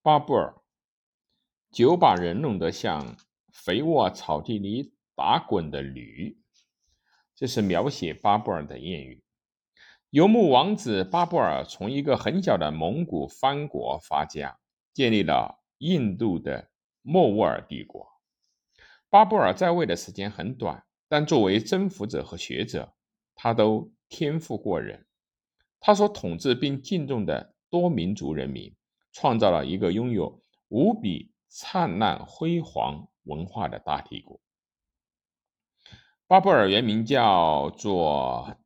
巴布尔酒把人弄得像肥沃草地里打滚的驴，这是描写巴布尔的谚语。游牧王子巴布尔从一个很小的蒙古藩国发家，建立了印度的莫卧儿帝国。巴布尔在位的时间很短，但作为征服者和学者，他都天赋过人。他所统治并敬重的多民族人民。创造了一个拥有无比灿烂辉煌文化的大帝国。巴布尔原名叫做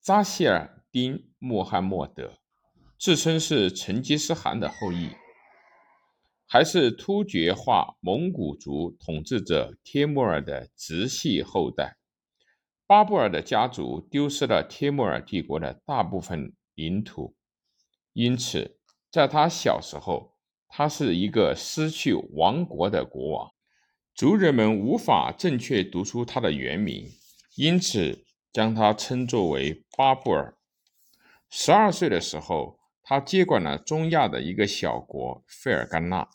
扎希尔丁·穆罕默德，自称是成吉思汗的后裔，还是突厥化蒙古族统治者帖木儿的直系后代。巴布尔的家族丢失了帖木儿帝国的大部分领土，因此。在他小时候，他是一个失去王国的国王，族人们无法正确读出他的原名，因此将他称作为巴布尔。十二岁的时候，他接管了中亚的一个小国费尔干纳。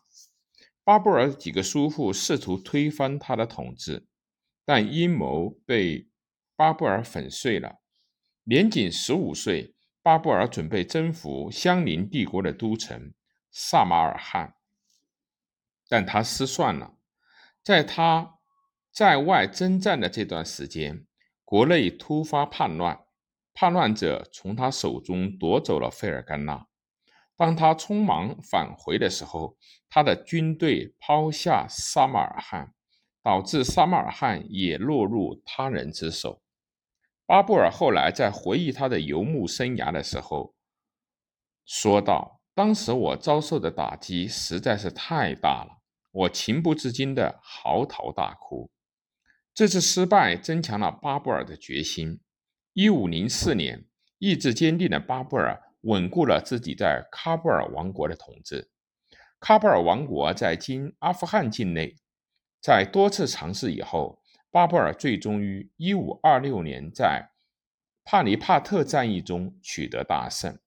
巴布尔几个叔父试图推翻他的统治，但阴谋被巴布尔粉碎了。年仅十五岁。巴布尔准备征服相邻帝国的都城萨马尔罕，但他失算了。在他在外征战的这段时间，国内突发叛乱，叛乱者从他手中夺走了费尔干纳。当他匆忙返回的时候，他的军队抛下萨马尔罕，导致萨马尔罕也落入他人之手。巴布尔后来在回忆他的游牧生涯的时候说道：“当时我遭受的打击实在是太大了，我情不自禁地嚎啕大哭。这次失败增强了巴布尔的决心。一五零四年，意志坚定的巴布尔稳固了自己在喀布尔王国的统治。喀布尔王国在今阿富汗境内，在多次尝试以后。”巴布尔最终于一五二六年在帕尼帕特战役中取得大胜。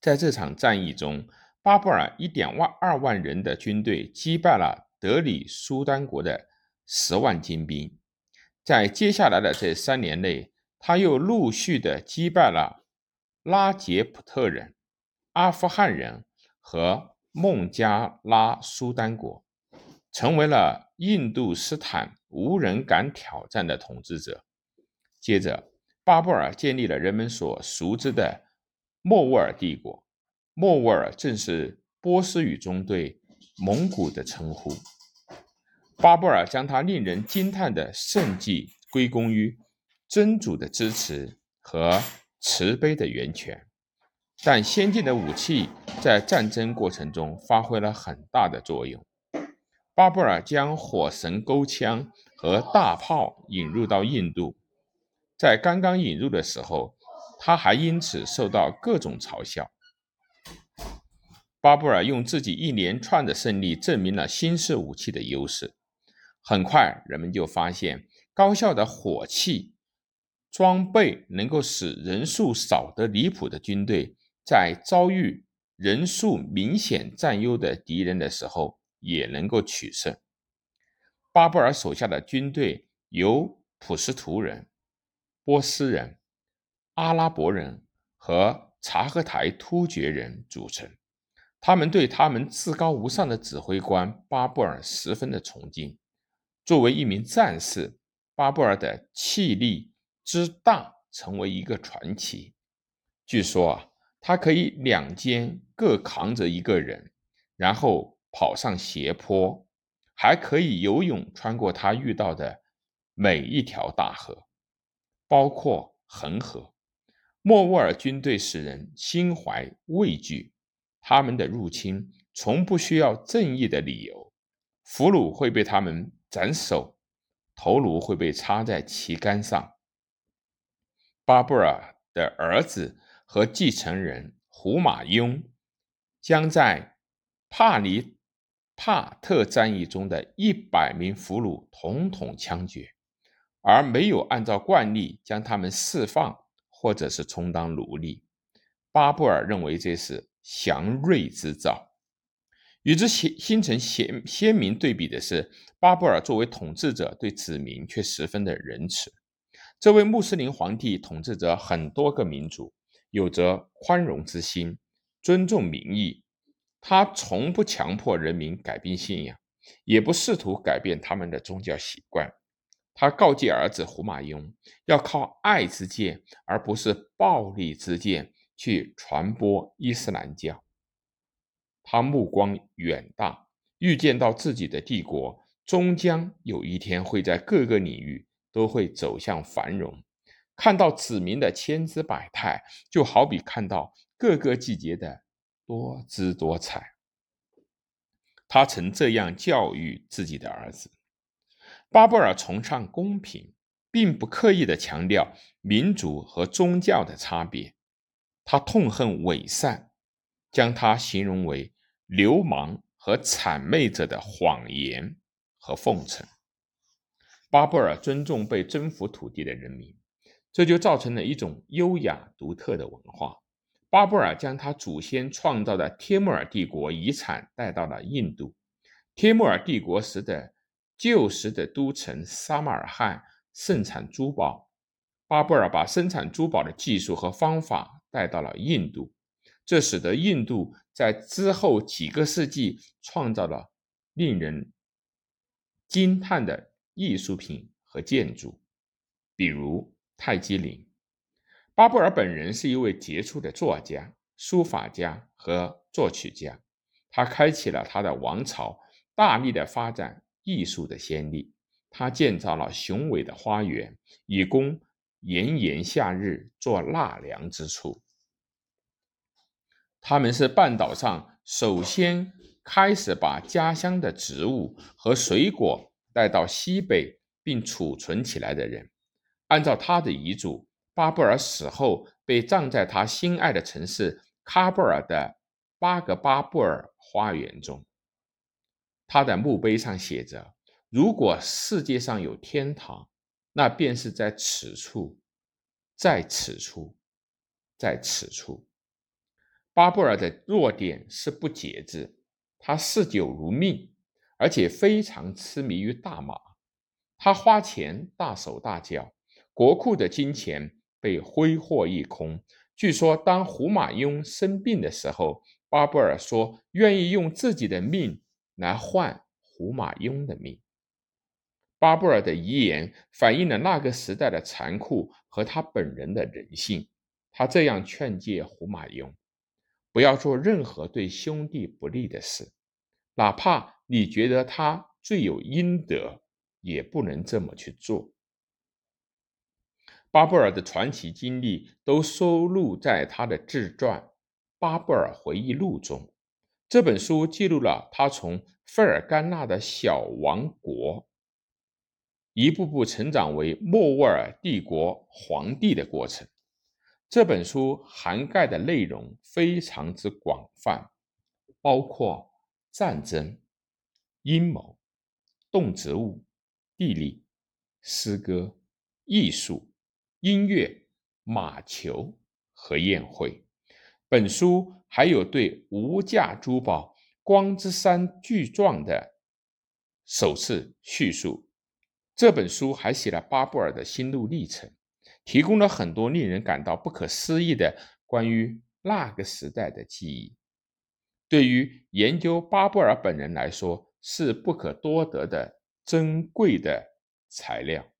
在这场战役中，巴布尔一点万二万人的军队击败了德里苏丹国的十万精兵。在接下来的这三年内，他又陆续的击败了拉杰普特人、阿富汗人和孟加拉苏丹国，成为了印度斯坦。无人敢挑战的统治者。接着，巴布尔建立了人们所熟知的莫卧儿帝国。莫卧儿正是波斯语中对蒙古的称呼。巴布尔将他令人惊叹的胜绩归功于真主的支持和慈悲的源泉，但先进的武器在战争过程中发挥了很大的作用。巴布尔将火神钩枪和大炮引入到印度，在刚刚引入的时候，他还因此受到各种嘲笑。巴布尔用自己一连串的胜利证明了新式武器的优势。很快，人们就发现高效的火器装备能够使人数少得离谱的军队在遭遇人数明显占优的敌人的时候。也能够取胜。巴布尔手下的军队由普什图人、波斯人、阿拉伯人和察合台突厥人组成。他们对他们至高无上的指挥官巴布尔十分的崇敬。作为一名战士，巴布尔的气力之大成为一个传奇。据说啊，他可以两肩各扛着一个人，然后。跑上斜坡，还可以游泳穿过他遇到的每一条大河，包括恒河。莫卧儿军队使人心怀畏惧，他们的入侵从不需要正义的理由，俘虏会被他们斩首，头颅会被插在旗杆上。巴布尔的儿子和继承人胡马雍将在帕尼。帕特战役中的一百名俘虏统统枪决，而没有按照惯例将他们释放或者是充当奴隶。巴布尔认为这是祥瑞之兆。与之形形成鲜鲜明对比的是，巴布尔作为统治者对子民却十分的仁慈。这位穆斯林皇帝统治着很多个民族，有着宽容之心，尊重民意。他从不强迫人民改变信仰，也不试图改变他们的宗教习惯。他告诫儿子胡马雍，要靠爱之剑，而不是暴力之剑，去传播伊斯兰教。他目光远大，预见到自己的帝国终将有一天会在各个领域都会走向繁荣。看到子民的千姿百态，就好比看到各个季节的多姿多彩。他曾这样教育自己的儿子：巴布尔崇尚公平，并不刻意的强调民族和宗教的差别。他痛恨伪善，将他形容为。流氓和谄媚者的谎言和奉承。巴布尔尊重被征服土地的人民，这就造成了一种优雅独特的文化。巴布尔将他祖先创造的帖木儿帝国遗产带到了印度。帖木儿帝国时的旧时的都城沙马尔罕盛产珠宝，巴布尔把生产珠宝的技术和方法带到了印度。这使得印度在之后几个世纪创造了令人惊叹的艺术品和建筑，比如泰姬陵。巴布尔本人是一位杰出的作家、书法家和作曲家，他开启了他的王朝大力的发展艺术的先例。他建造了雄伟的花园，以供炎炎夏日做纳凉之处。他们是半岛上首先开始把家乡的植物和水果带到西北并储存起来的人。按照他的遗嘱，巴布尔死后被葬在他心爱的城市喀布尔的巴格巴布尔花园中。他的墓碑上写着：“如果世界上有天堂，那便是在此处，在此处，在此处。”巴布尔的弱点是不节制，他嗜酒如命，而且非常痴迷于大麻。他花钱大手大脚，国库的金钱被挥霍一空。据说，当胡马雍生病的时候，巴布尔说愿意用自己的命来换胡马雍的命。巴布尔的遗言反映了那个时代的残酷和他本人的人性。他这样劝诫胡马雍。不要做任何对兄弟不利的事，哪怕你觉得他罪有应得，也不能这么去做。巴布尔的传奇经历都收录在他的自传《巴布尔回忆录》中。这本书记录了他从费尔干纳的小王国一步步成长为莫卧儿帝国皇帝的过程。这本书涵盖的内容非常之广泛，包括战争、阴谋、动植物、地理、诗歌、艺术、音乐、马球和宴会。本书还有对无价珠宝光之山巨状的首次叙述。这本书还写了巴布尔的心路历程。提供了很多令人感到不可思议的关于那个时代的记忆，对于研究巴布尔本人来说是不可多得的珍贵的材料。